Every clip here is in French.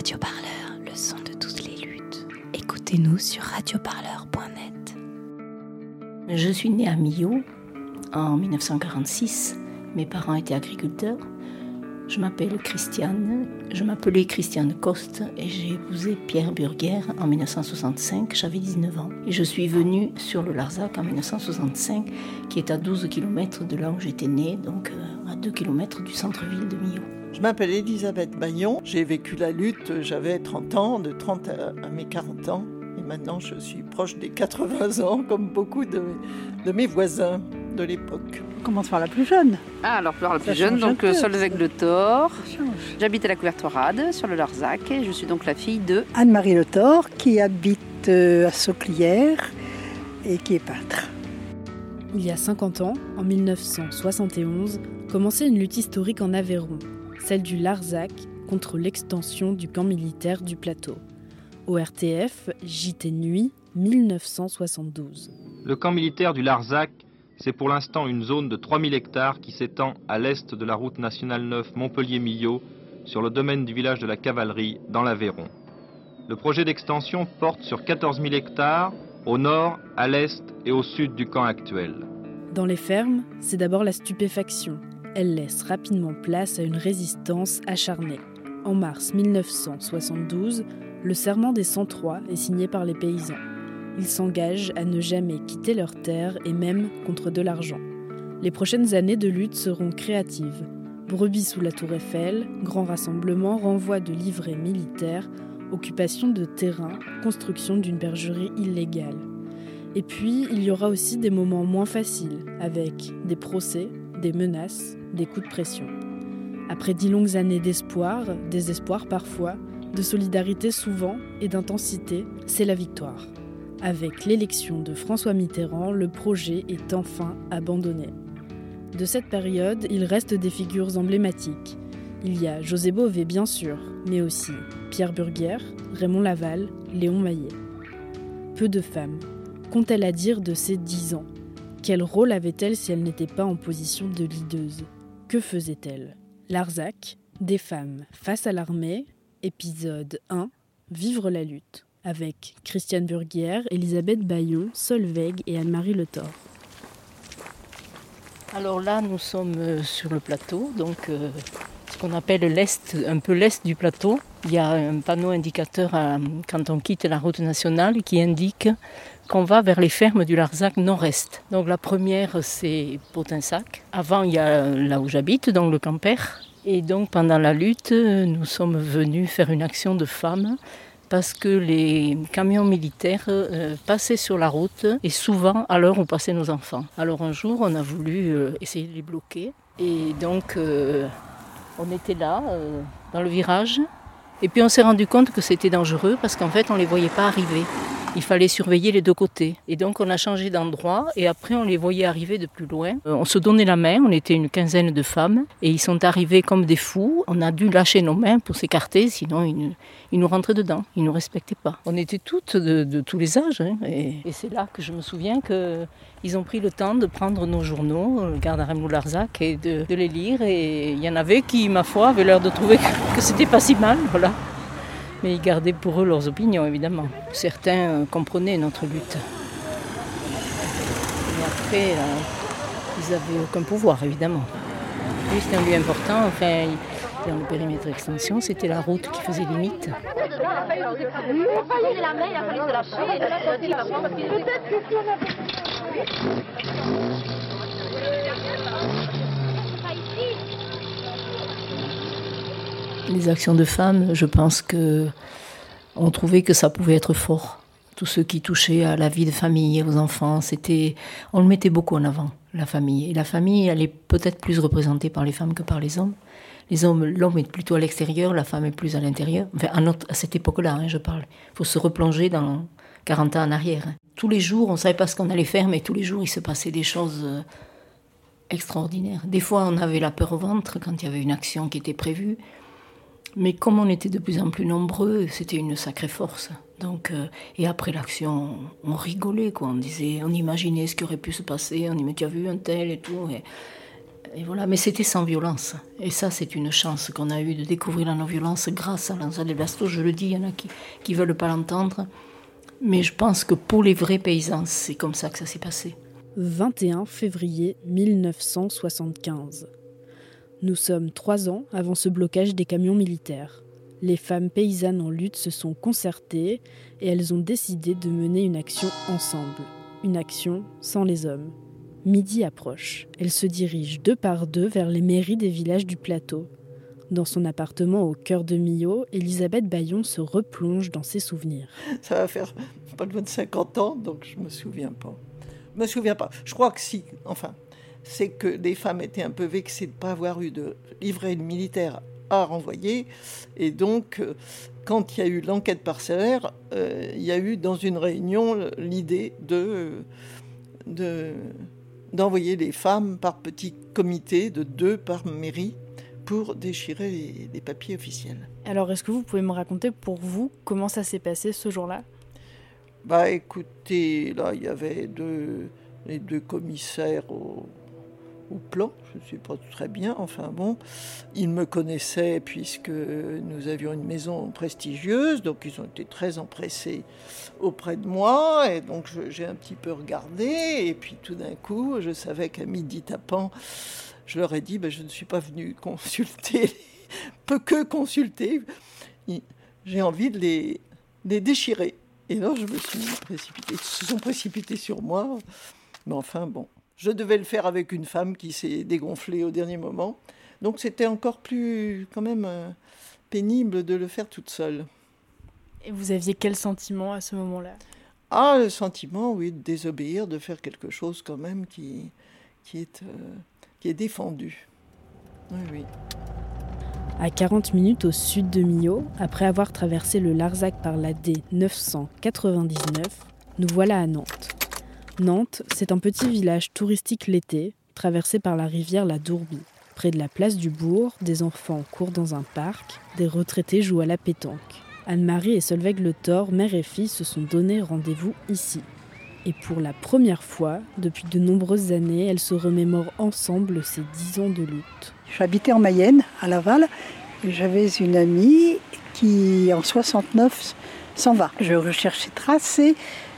Radio Parleur, le son de toutes les luttes. Écoutez-nous sur radioparleur.net. Je suis née à Millau en 1946. Mes parents étaient agriculteurs. Je m'appelle Christiane, je m'appelais Christiane Coste et j'ai épousé Pierre Burguer en 1965, j'avais 19 ans. Et je suis venue sur le Larzac en 1965, qui est à 12 km de là où j'étais née, donc euh, à 2 km du centre-ville de Millau. Je m'appelle Elisabeth Bayon, j'ai vécu la lutte, j'avais 30 ans, de 30 à mes 40 ans. Et maintenant, je suis proche des 80 ans, comme beaucoup de, de mes voisins de l'époque. On commence par la plus jeune. Ah, alors par la plus jeune, donc euh, Solveig Le Thor. J'habite à la Couvertoirade, sur le Larzac, et je suis donc la fille de Anne-Marie Le Thor, qui habite euh, à Sauclière et qui est peintre. Il y a 50 ans, en 1971, commençait une lutte historique en Aveyron, celle du Larzac contre l'extension du camp militaire du plateau. ORTF, JT Nuit, 1972. Le camp militaire du Larzac, c'est pour l'instant une zone de 3000 hectares qui s'étend à l'est de la route nationale 9 Montpellier-Millau, sur le domaine du village de la Cavalerie, dans l'Aveyron. Le projet d'extension porte sur 14 000 hectares, au nord, à l'est et au sud du camp actuel. Dans les fermes, c'est d'abord la stupéfaction. Elle laisse rapidement place à une résistance acharnée. En mars 1972, le serment des 103 est signé par les paysans. Ils s'engagent à ne jamais quitter leurs terres et même contre de l'argent. Les prochaines années de lutte seront créatives. Brebis sous la tour Eiffel, grand rassemblement, renvoi de livrets militaires, occupation de terrain, construction d'une bergerie illégale. Et puis, il y aura aussi des moments moins faciles, avec des procès, des menaces, des coups de pression. Après dix longues années d'espoir, désespoir parfois, de solidarité souvent et d'intensité, c'est la victoire. Avec l'élection de François Mitterrand, le projet est enfin abandonné. De cette période, il reste des figures emblématiques. Il y a José Bové, bien sûr, mais aussi Pierre Burguer, Raymond Laval, Léon Maillet. Peu de femmes. Qu'ont-elles à dire de ces dix ans? Quel rôle avait-elle si elle n'était pas en position de leaduse? Que faisait-elle? Larzac, des femmes face à l'armée, épisode 1, Vivre la lutte avec Christiane Burguière, Elisabeth Bayon, Solveig et Anne-Marie Le Thor. Alors là, nous sommes euh, sur le plateau, donc euh, ce qu'on appelle l'est, un peu l'est du plateau. Il y a un panneau indicateur quand on quitte la route nationale qui indique qu'on va vers les fermes du Larzac nord-est. Donc la première, c'est Potinsac. Avant, il y a là où j'habite, donc le Camper. Et donc pendant la lutte, nous sommes venus faire une action de femmes parce que les camions militaires euh, passaient sur la route et souvent à l'heure où passaient nos enfants. Alors un jour, on a voulu euh, essayer de les bloquer et donc euh, on était là dans le virage et puis on s'est rendu compte que c'était dangereux parce qu'en fait on ne les voyait pas arriver. Il fallait surveiller les deux côtés. Et donc on a changé d'endroit et après on les voyait arriver de plus loin. On se donnait la main, on était une quinzaine de femmes et ils sont arrivés comme des fous. On a dû lâcher nos mains pour s'écarter, sinon ils, nous rentraient dedans, ils ne nous respectaient pas. On était toutes de, tous les âges hein, et, c'est là que je me souviens qu'ils ont pris le temps de prendre nos journaux, le Gardarem Larzac, et de, de, les lire. Et il y en avait qui, ma foi, avaient l'air de trouver que c'était pas si mal. Voilà. Mais ils gardaient pour eux leurs opinions, évidemment. Certains euh, comprenaient notre lutte. Mais après, euh, ils n'avaient aucun pouvoir, évidemment. Oui, c'était un lieu important. Enfin, dans le périmètre d'extension, c'était la route qui faisait limite. Les actions de femmes, je pense que on trouvait que ça pouvait être fort. Tout ce qui touchait à la vie de famille, aux enfants, c'était, on le mettait beaucoup en avant, la famille. Et la famille, elle est peut-être plus représentée par les femmes que par les hommes. Les hommes, l'homme est plutôt à l'extérieur, la femme est plus à l'intérieur. Enfin, à, cette époque-là, hein, je parle. Il faut se replonger dans 40 ans en arrière. Tous les jours, on ne savait pas ce qu'on allait faire, mais tous les jours, il se passait des choses euh, extraordinaires. Des fois, on avait la peur au ventre quand il y avait une action qui était prévue. Mais comme on était de plus en plus nombreux, c'était une sacrée force. Donc, euh, et après l'action, on, rigolait, quoi. On disait, on imaginait ce qui aurait pu se passer. On dit, mais tu as vu un tel et tout. Et voilà, mais c'était sans violence. Et ça, c'est une chance qu'on a eue de découvrir la non-violence grâce à l'Anza Blasto. Je le dis, il y en a qui ne veulent pas l'entendre. Mais je pense que pour les vrais paysans, c'est comme ça que ça s'est passé. 21 février 1975. Nous sommes trois ans avant ce blocage des camions militaires. Les femmes paysannes en lutte se sont concertées et elles ont décidé de mener une action ensemble. Une action sans les hommes. Midi approche. Elle se dirige deux par deux vers les mairies des villages du plateau. Dans son appartement au cœur de Millau, Elisabeth Bayon se replonge dans ses souvenirs. Ça va faire pas loin de 50 ans, donc je me souviens pas. Je me souviens pas. Je crois que si, enfin, c'est que les femmes étaient un peu vexées de ne pas avoir eu de livret militaire à renvoyer. Et donc, euh, quand il y a eu l'enquête parcellaire, euh, il y a eu dans une réunion l'idée de, de d'envoyer les femmes par petits comités de deux par mairie pour déchirer les, papiers officiels. Alors, est-ce que vous pouvez me raconter pour vous comment ça s'est passé ce jour-là? Bah, écoutez, là, il y avait deux, les deux commissaires au, plan, je ne sais pas très bien, enfin bon, ils me connaissaient puisque nous avions une maison prestigieuse, donc ils ont été très empressés auprès de moi, et donc j'ai un petit peu regardé, et puis tout d'un coup, je savais qu'à midi tapant, je leur ai dit, ben, je ne suis pas venu consulter, peu que consulter, j'ai envie de les, les déchirer. Et là, je me suis précipité, ils se sont précipités sur moi, mais enfin bon. Je devais le faire avec une femme qui s'est dégonflée au dernier moment. Donc c'était encore plus quand même euh, pénible de le faire toute seule. Et vous aviez quel sentiment à ce moment-là? Ah, le sentiment, oui, de désobéir, de faire quelque chose quand même qui, qui, est, euh, qui est défendu. Oui, oui. À 40 minutes au sud de Millau, après avoir traversé le Larzac par la D 999, nous voilà à Nantes. Nantes, c'est un petit village touristique l'été, traversé par la rivière la Dourbie. Près de la place du bourg, des enfants courent dans un parc, des retraités jouent à la pétanque. Anne-Marie et Solveig Le Thor, mère et fille, se sont donné rendez-vous ici. Et pour la première fois, depuis de nombreuses années, elles se remémorent ensemble ces dix ans de lutte. J'habitais en Mayenne, à Laval, j'avais une amie qui, en 69, s'en va. Je traces et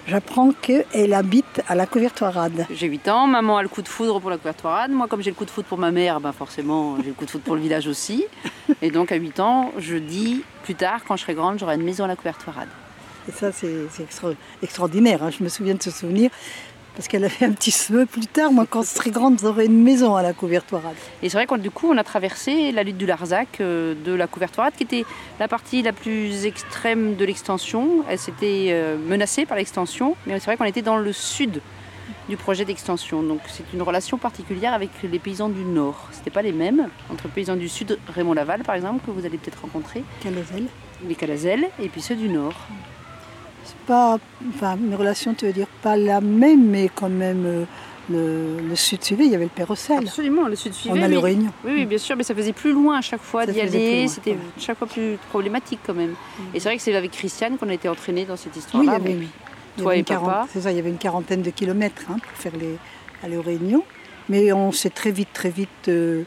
J'apprends qu'elle habite à la Couvertoirade. J'ai 8 ans, maman a le coup de foudre pour la Couvertoirade. Moi, comme j'ai le coup de foudre pour ma mère, ben forcément, j'ai le coup de foudre pour le village aussi. Et donc, à 8 ans, je dis plus tard, quand je serai grande, j'aurai une maison à la Couvertoirade. Et ça, c'est extraordinaire. Hein. Je me souviens de ce souvenir. Parce qu'elle avait un petit souhait plus tard, moi quand je serai grande, j'aurai une maison à la Couvertoirade. Et c'est vrai que du coup, on a traversé la lutte du Larzac euh, de la Couvertoirade, qui était la partie la plus extrême de l'extension. Elle s'était euh, menacée par l'extension, mais c'est vrai qu'on était dans le sud du projet d'extension. Donc c'est une relation particulière avec les paysans du Nord. Ce n'était pas les mêmes entre paysans du Sud, Raymond Laval par exemple, que vous allez peut-être rencontrer. Calazelles. Les Calazelles, et puis ceux du Nord pas, enfin, mes relations, tu veux dire, pas la même, mais quand même. Euh, le, sud suivait, il y avait le Pérocel. Absolument, le sud suivait. On a le Réunion. Oui, oui, bien sûr, mais ça faisait plus loin à chaque fois d'y aller. C'était chaque fois plus problématique quand même. Mm. Et c'est vrai que c'est avec Christiane qu'on a été entraînés dans cette histoire-là. Oui, il Toi et papa. C'est ça, il y avait une quarantaine de kilomètres hein, pour faire les, aller aux Réunions. Mais on s'est très vite, très vite euh,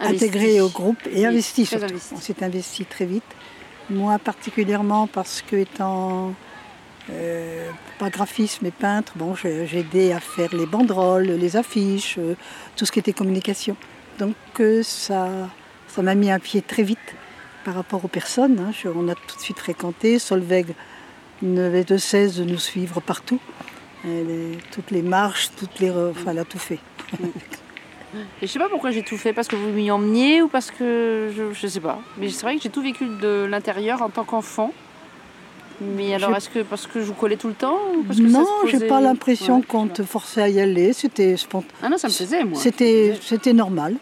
intégré au groupe et investi surtout. On s'est investi très vite. Moi particulièrement parce que étant euh, pas graphiste mais peintre, bon, j'ai aidé à faire les banderoles, les affiches, euh, tout ce qui était communication. Donc euh, ça ça m'a mis un pied très vite par rapport aux personnes. Hein. on a tout de suite fréquenté. Solveig n'avait de cesse de nous suivre partout. toutes les marches, toutes les, enfin, elle a tout fait. Et je sais pas pourquoi j'ai tout fait, parce que vous m'y emmeniez ou parce que je, je sais pas. Mais c'est vrai que j'ai tout vécu de l'intérieur en tant qu'enfant. Mais alors, est-ce que parce que je vous collais tout le temps parce que Non, j'ai pas l'impression qu'on te forçait à y aller. C'était spontané. Ah non, ça me faisait, moi. C'était, c'était normal.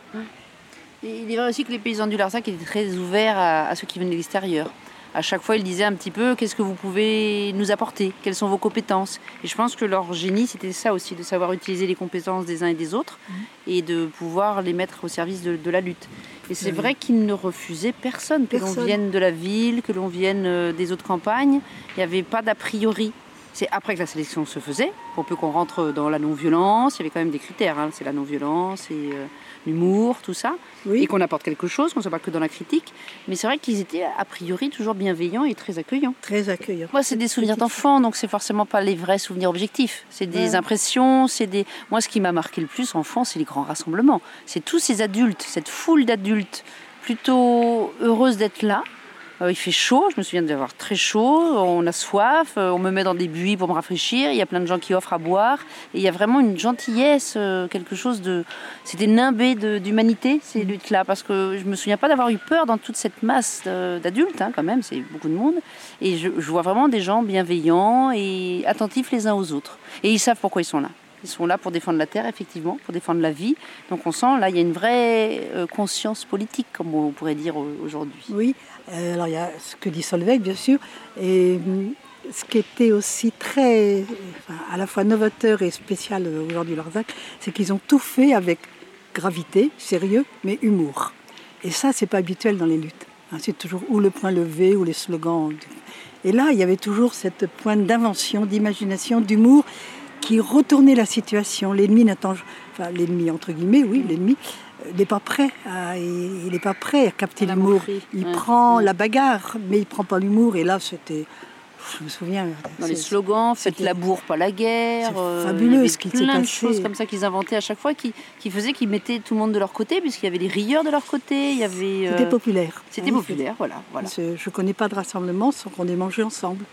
il est vrai aussi que les paysans du Larzac étaient très ouverts à, ceux qui venaient de l'extérieur. À chaque fois, ils disaient un petit peu qu'est-ce que vous pouvez nous apporter, quelles sont vos compétences? Et je pense que leur génie, c'était ça aussi, de savoir utiliser les compétences des uns et des autres mhm. et de pouvoir les mettre au service de la lutte. Et c'est vrai qu'il ne refusait personne, que l'on vienne de la ville, que l'on vienne euh, des autres campagnes. Il n'y avait pas d'a priori. C'est après que la sélection se faisait, pour peu qu'on rentre dans la non-violence, il y avait quand même des critères, hein. c'est la non-violence et euh, l'humour, tout ça, et qu'on apporte quelque chose, qu'on ne soit pas que dans la critique. Mais c'est vrai qu'ils étaient a priori toujours bienveillants et très accueillants. Très accueillants. Moi, c'est des souvenirs d'enfants, donc c'est forcément pas les vrais souvenirs objectifs. C'est des impressions, c'est des. Moi, ce qui m'a marqué le plus enfant, c'est les grands rassemblements. C'est tous ces adultes, cette foule d'adultes plutôt heureuses d'être là, il fait chaud, je me souviens d'avoir très chaud, on a soif, euh, on me met dans des buis pour me rafraîchir, il y a plein de gens qui offrent à boire, et il y a vraiment une gentillesse, euh, quelque chose de... C'était nimbé d'humanité, ces luttes-là, parce que je me souviens pas d'avoir eu peur dans toute cette masse d'adultes, hein, quand même, c'est beaucoup de monde, et je, je vois vraiment des gens bienveillants et attentifs les uns aux autres. Et ils savent pourquoi ils sont là. Ils sont là pour défendre la terre, effectivement, pour défendre la vie. Donc on sent, là, il y a une vraie conscience politique, comme on pourrait dire aujourd'hui. Oui, euh, alors il y a ce que dit Solveig, bien sûr, et hum, ce qui était aussi très, à la fois novateur et spécial aujourd'hui Larzac, c'est qu'ils ont tout fait avec gravité, sérieux, mais humour. Et ça, c'est pas habituel dans les luttes. Hein. c'est toujours ou le point levé ou les slogans. Et là, il y avait toujours cette pointe d'invention, d'imagination, d'humour qui retournait la situation. L'ennemi n'attend, enfin l'ennemi entre guillemets, oui, l'ennemi il n'est pas prêt. À, il n'est pas prêt à capter l'humour. Il prend la bagarre, mais il prend pas l'humour. Et là, c'était, je me souviens. Dans les slogans, faites la bourre, pas la guerre. Euh, fabuleux ce qui Plein de choses comme ça qu'ils inventaient à chaque fois, qui, qui faisaient qu'ils mettaient tout le monde de leur côté, puisqu'il y avait des rieurs de leur côté. Il y avait. Euh, c'était populaire. C'était populaire, voilà. voilà. Je ne connais pas de rassemblement sans qu'on ait mangé ensemble.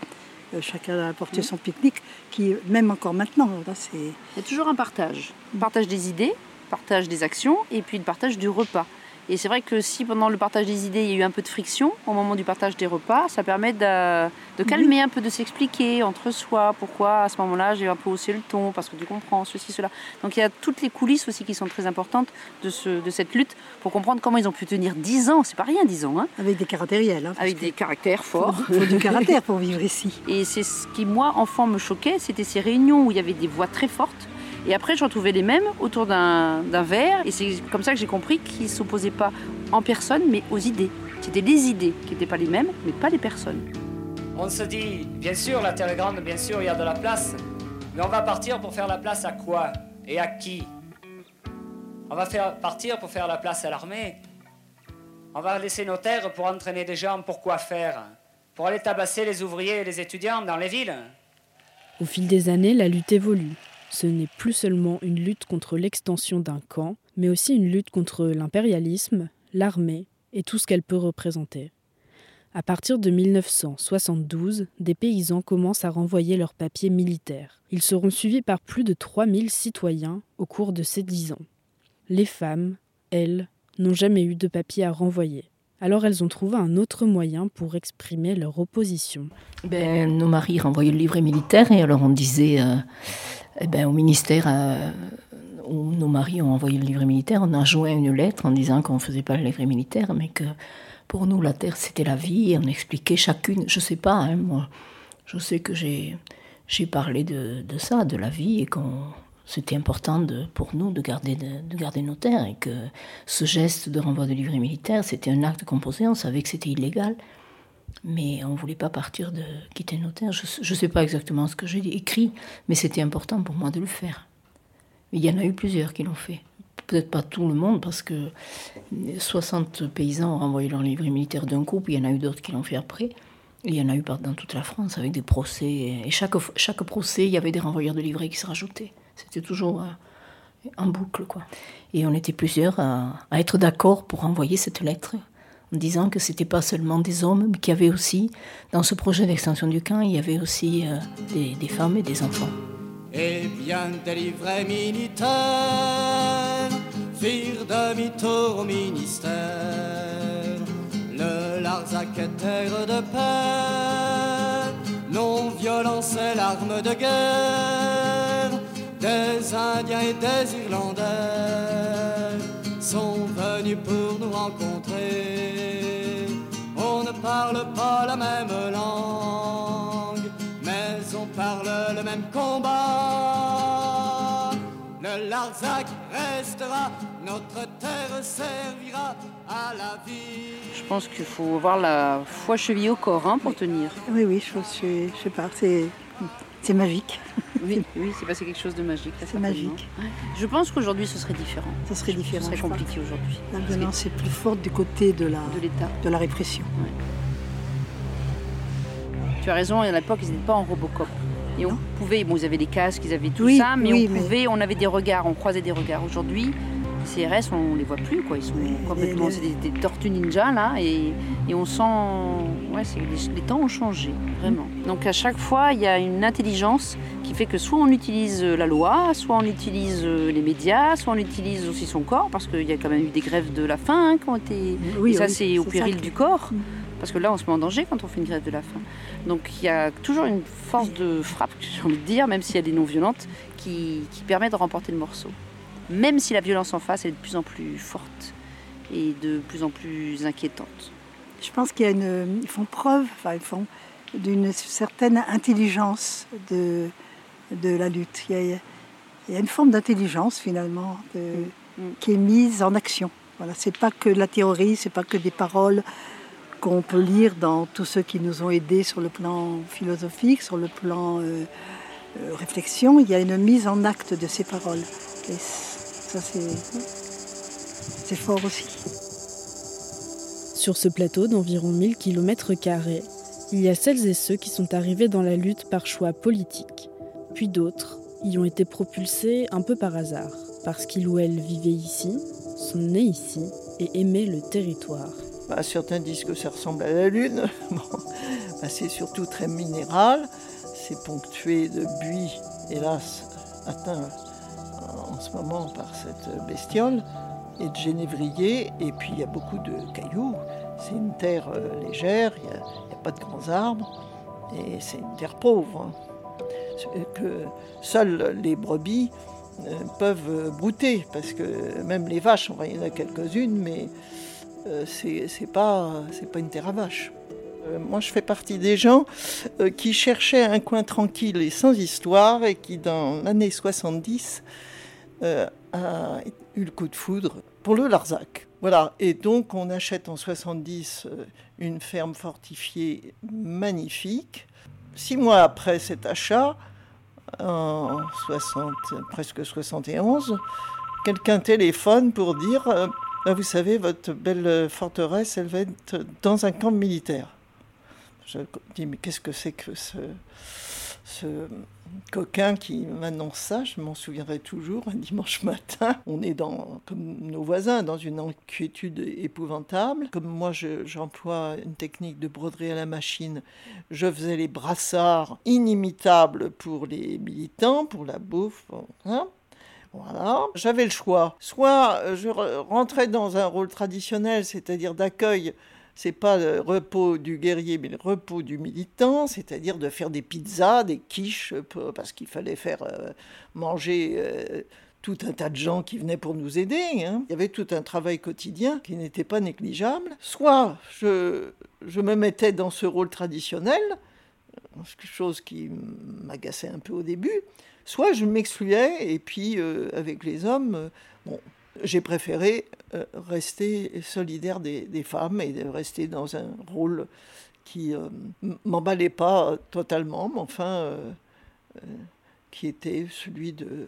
Euh, chacun a apporté son pique-nique, qui même encore maintenant, là, c'est. Il y a toujours un partage, un partage des idées, partage des actions et puis le partage du repas. Et c'est vrai que si pendant le partage des idées, il y a eu un peu de friction au moment du partage des repas, ça permet de, de calmer un peu, de s'expliquer entre soi pourquoi à ce moment-là j'ai un peu haussé le ton, parce que tu comprends ceci, cela. Donc il y a toutes les coulisses aussi qui sont très importantes de, ce, de cette lutte pour comprendre comment ils ont pu tenir 10 ans, c'est pas rien 10 ans. Hein. Avec des caractériels. Hein, Avec des caractères forts. Faut du caractère pour vivre ici. Et c'est ce qui, moi, enfant, me choquait, c'était ces réunions où il y avait des voix très fortes et après, je retrouvais les mêmes autour d'un verre. Et c'est comme ça que j'ai compris qu'ils ne s'opposaient pas en personne, mais aux idées. C'était les idées qui n'étaient pas les mêmes, mais pas les personnes. On se dit, bien sûr, la terre est grande, bien sûr, il y a de la place. Mais on va partir pour faire la place à quoi Et à qui? On va faire partir pour faire la place à l'armée. On va laisser nos terres pour entraîner des gens pour quoi faire? Pour aller tabasser les ouvriers et les étudiants dans les villes? Au fil des années, la lutte évolue. Ce n'est plus seulement une lutte contre l'extension d'un camp, mais aussi une lutte contre l'impérialisme, l'armée et tout ce qu'elle peut représenter. À partir de 1972, des paysans commencent à renvoyer leurs papiers militaires. Ils seront suivis par plus de 3000 citoyens au cours de ces dix ans. Les femmes, elles, n'ont jamais eu de papier à renvoyer. Alors elles ont trouvé un autre moyen pour exprimer leur opposition. Ben, nos maris renvoyaient le livret militaire et alors on disait euh, eh ben, au ministère euh, où nos maris ont envoyé le livret militaire, on a joint une lettre en disant qu'on ne faisait pas le livret militaire, mais que pour nous, la terre, c'était la vie. Et on expliquait chacune, je ne sais pas, hein, moi, je sais que j'ai, parlé de, de, ça, de la vie, et qu'on c'était important pour nous de garder, de, de, garder nos terres, et que ce geste de renvoi de livret militaire, c'était un acte composé, on savait que c'était illégal. Mais on ne voulait pas partir de quitter nos terres. Je ne sais pas exactement ce que j'ai écrit, mais c'était important pour moi de le faire. Il y en a eu plusieurs qui l'ont fait. Peut-être pas tout le monde, parce que 60 paysans ont renvoyé leur livret militaire d'un coup, puis il y en a eu d'autres qui l'ont fait après. il y en a eu dans toute la France, avec des procès. Et chaque, chaque procès, il y avait des renvoyeurs de livrets qui se rajoutaient. C'était toujours euh, en boucle, quoi. Et on était plusieurs à, à être d'accord pour envoyer cette lettre en disant que c'était pas seulement des hommes, mais qu'il y avait aussi, dans ce projet d'extension du camp, il y avait aussi euh, des, des, femmes et des enfants. Et bien des livrets militaires firent demi-tour au ministère. Le Larzac terre de paix, non-violence est l'arme de guerre des Indiens et des Irlandais sont venus pour nous rencontrer. On ne parle pas la même langue, mais on parle le même combat. Le Larzac restera, notre terre servira à la vie. Je pense qu'il faut avoir la foi cheville au corps hein, pour tenir. Oui, oui, je, je, je sais pas, c'est c'est magique. Oui, oui, c'est passé quelque chose de magique. C'est magique. Je pense qu'aujourd'hui, ce serait différent. Ce serait différent. Ce serait compliqué aujourd'hui. La violence est plus forte du côté de la, de l'État, de la répression. Tu as raison, à l'époque, ils n'étaient pas en Robocop. Et on pouvait, bon, ils avaient des casques, ils avaient tout Oui, ça, mais oui, on mais- pouvait, on avait des regards, on croisait des regards. Aujourd'hui, CRS, on les voit plus, quoi. Ils sont complètement, c'est des, des tortues ninja là, et, et on sent, ouais, les, les temps ont changé, vraiment. Donc à chaque fois, il y a une intelligence qui fait que soit on utilise la loi, soit on utilise euh, les médias, soit on utilise aussi son corps, parce qu'il y a quand même eu des grèves de la faim hein, qui ont été Oui, et ça, oui, c'est au péril du corps. Mm. Parce que là, on se met en danger quand on fait une grève de la faim. Donc il y a toujours une force de frappe, j'ai envie de dire, même si elle est non violente, qui, qui permet de remporter le morceau. Même si la violence en face elle est de plus en plus forte et de plus en plus inquiétante. Je pense qu'il y a une, ils font preuve, enfin ils font d'une certaine intelligence de, de la lutte. Il y a, il y a une forme d'intelligence finalement de- Mm. qui est mise en action. Voilà, c'est pas que la théorie, c'est pas que des paroles qu'on peut lire dans tous ceux qui nous ont aidés sur le plan philosophique, sur le plan euh, euh, réflexion. Il y a une mise en acte de ces paroles. Et ça, c'est fort aussi. Sur ce plateau d'environ 1000 km, il y a celles et ceux qui sont arrivés dans la lutte par choix politique, puis d'autres y ont été propulsés un peu par hasard, parce qu'ils ou elles vivaient ici, sont nés ici et aimaient le territoire. Bah, certains disent que ça ressemble à la Lune. Bon, bah, c'est surtout très minéral. C'est ponctué de buis, hélas, atteint euh, en ce moment par cette bestiole, et de génévrier. Et puis il y a beaucoup de cailloux. C'est une terre euh, légère, il n'y a, pas de grands arbres. Et c'est une terre pauvre. hein. Que seules les brebis euh, peuvent euh, brouter, parce que même les vaches, il y en a quelques-unes, mais c'est pas, pas une terre à vaches. Moi, je fais partie des gens qui cherchaient un coin tranquille et sans histoire et qui, dans l'année 70, euh, a eu le coup de foudre pour le Larzac. Voilà, et donc on achète en 70 euh, une ferme fortifiée magnifique. Six mois après cet achat, en 60, presque 71, quelqu'un téléphone pour dire euh, ah, Vous savez, votre belle forteresse, elle va être dans un camp militaire. Je dis Mais qu'est-ce que c'est que ce, ce coquin qui m'annonce ça Je m'en souviendrai toujours, un dimanche matin. On est dans, comme nos voisins, dans une inquiétude épouvantable. Comme moi, je- j'emploie une technique de broderie à la machine, je faisais les brassards inimitables pour les militants, pour la bouffe. hein. Voilà, j'avais le choix. Soit je re- rentrais dans un rôle traditionnel, c'est-à-dire d'accueil. C'est pas le repos du guerrier, mais le repos du militant, c'est-à-dire de faire des pizzas, des quiches, parce qu'il fallait faire euh, manger euh, tout un tas de gens qui venaient pour nous aider. hein. Il y avait tout un travail quotidien qui n'était pas négligeable. Soit je, me mettais dans ce rôle traditionnel, chose qui m'agaçait un peu au début, soit je m'excluais et puis euh, avec les hommes, bon, j'ai préféré euh, rester solidaire des, femmes et de rester dans un rôle qui euh, m'emballait pas totalement, mais enfin euh, qui était celui de,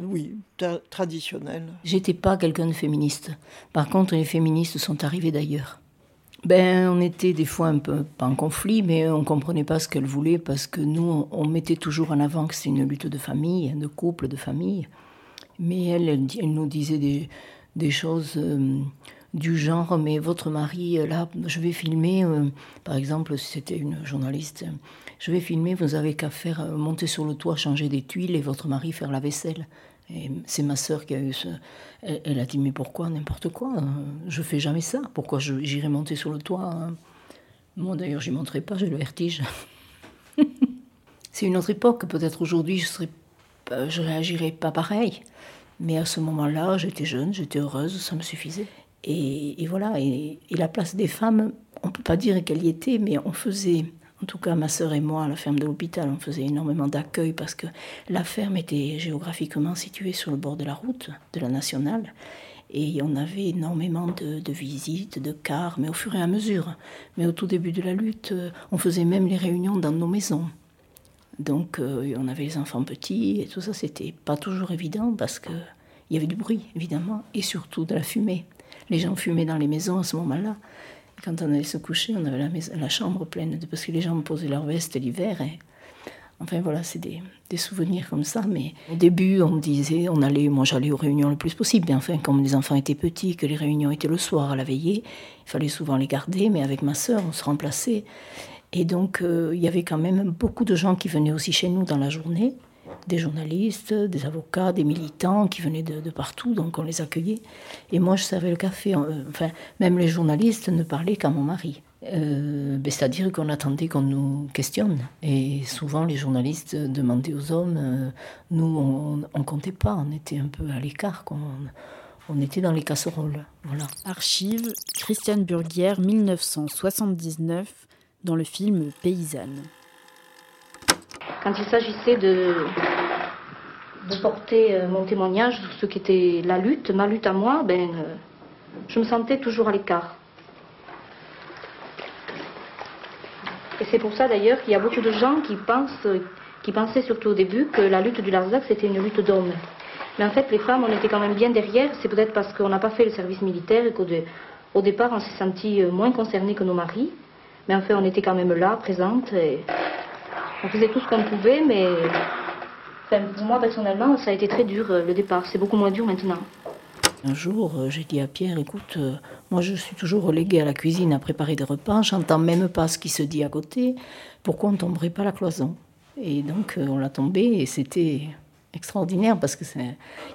oui, tra- traditionnel. J'étais pas quelqu'un de féministe. Par contre, les féministes sont arrivées d'ailleurs. Ben, on était des fois un peu, en conflit, mais on comprenait pas ce qu'elles voulaient parce que nous, on, mettait toujours en avant que c'est une lutte de famille, de couple, de famille. Mais elle, elle, di- elle nous disait des, des choses euh, du genre, mais votre mari, euh, là, je vais filmer, euh, par exemple, si c'était une journaliste, je vais filmer, vous avez qu'à faire monter sur le toit, changer des tuiles et votre mari faire la vaisselle. C'est ma sœur qui a eu ce. Elle, a dit Mais pourquoi N'importe quoi. hein. Je fais jamais ça. Pourquoi j'irais monter sur le toit hein Moi d'ailleurs, j'y monterai pas, j'ai le vertige. c'est une autre époque. Peut-être aujourd'hui, je pas- je réagirais pas pareil. Mais à ce moment-là, j'étais jeune, j'étais heureuse, ça me suffisait. Et, voilà. Et, la place des femmes, on peut pas dire qu'elle y était, mais on faisait. En tout cas, ma sœur et moi, à la ferme de l'hôpital, on faisait énormément d'accueil parce que la ferme était géographiquement située sur le bord de la route de la nationale. Et on avait énormément de, de visites, de cars, mais au fur et à mesure. Mais au tout début de la lutte, euh, on faisait même les réunions dans nos maisons. Donc euh, on avait les enfants petits et tout ça, c'était pas toujours évident parce qu'il y avait du bruit, évidemment, et surtout de la fumée. Les gens fumaient dans les maisons à ce moment-là. Quand on allait se coucher, on avait la, chambre pleine de, parce que les gens posaient leur veste l'hiver. Et, enfin voilà, c'est des, des, souvenirs comme ça. Mais au début, on me disait, on allait, moi j'allais aux réunions le plus possible. Mais enfin, comme les enfants étaient petits, que les réunions étaient le soir à la veillée, il fallait souvent les garder. Mais avec ma sœur, on se remplaçait. Et donc, euh, il y avait quand même beaucoup de gens qui venaient aussi chez nous dans la journée des journalistes, des avocats, des militants qui venaient de, partout, donc on les accueillait. Et moi, je servais le café. Euh, enfin, même les journalistes ne parlaient qu'à mon mari. Euh, ben, c'est-à-dire qu'on attendait qu'on nous questionne. Et souvent, les journalistes demandaient aux hommes, nous, on ne comptait pas, on était un peu à l'écart. On était dans les casseroles. Voilà. Archive, Christiane Burguière, 1979, dans le film Paysanne quand il s'agissait de, porter euh, mon témoignage sur ce qui était la lutte, ma lutte à moi, ben, euh, je me sentais toujours à l'écart. Et c'est pour ça d'ailleurs qu'il y a beaucoup de gens qui pensent, qui pensaient surtout au début que la lutte du Larzac c'était une lutte d'hommes. Mais en fait, les femmes, on était quand même bien derrière. C'est peut-être parce qu'on n'a pas fait le service militaire et qu'au départ, on s'est senti euh, moins concernés que nos maris. Mais en fait, on était quand même là, présentes. Et on faisait tout ce qu'on pouvait, mais moi personnellement, ça a été très dur euh, le départ. C'est beaucoup moins dur maintenant. Un jour, euh, j'ai dit à Pierre, écoute, euh, moi je suis toujours reléguée à la cuisine à préparer des repas, j'entends même pas ce qui se dit à côté, pourquoi on ne tomberait pas la cloison? Et donc on l'a tombé et c'était extraordinaire parce que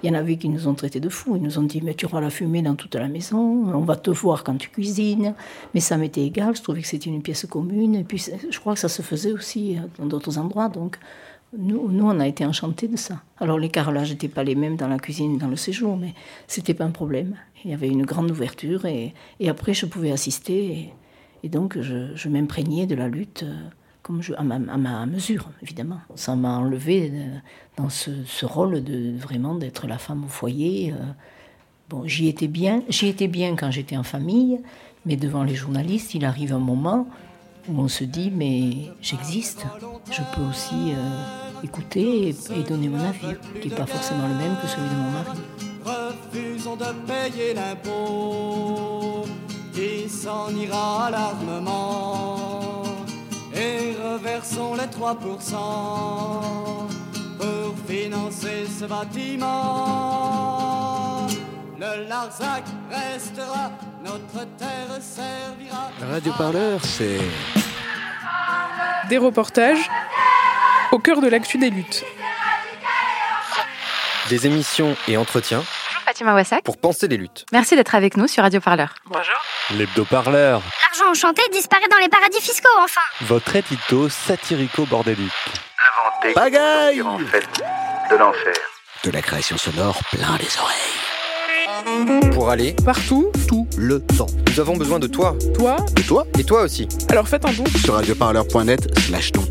il y en avait qui nous ont traités de fous. Ils nous ont dit mais tu auras la fumée dans toute la maison, on va te voir quand tu cuisines. Mais ça m'était égal. Je trouvais que c'était une pièce commune. Et puis je crois que ça se faisait aussi euh, dans d'autres endroits. Donc nous, nous, on a été enchantés de ça. Alors les carrelages n'étaient pas les mêmes dans la cuisine, dans le séjour, mais c'était pas un problème. Il y avait une grande ouverture et, et après je pouvais assister et, donc je, je m'imprégnais de la lutte. Euh, comme je, à, ma, mesure, évidemment. Ça m'a enlevé dans ce, ce, rôle de vraiment d'être la femme au foyer. Euh. Bon, j'y étais bien. J'y étais bien quand j'étais en famille, mais devant les journalistes, il arrive un moment où on se dit mais j'existe. Je peux aussi euh, écouter et, donner mon avis, qui n'est pas forcément le même que celui de mon mari. Refusons de payer l'impôt s'en ira l'armement reversons les 3% pour financer ce bâtiment. Le Larzac restera, notre terre servira. Radio Parleur, c'est. Des reportages au cœur de l'actu des luttes. Des émissions et entretiens. Fatima Wassak. Pour penser les luttes. Merci d'être avec nous sur Radio Parleur. Bonjour. L'hebdo-parleur. L'argent enchanté disparaît dans les paradis fiscaux, enfin. Votre édito satirico-bordélique. Inventé. Pagaille En fait, de l'enfer. De la création sonore plein les oreilles. Pour aller partout, tout le temps. Nous avons besoin de toi. Toi Et toi Et toi aussi. Alors faites un don sur radioparleur.net slash don.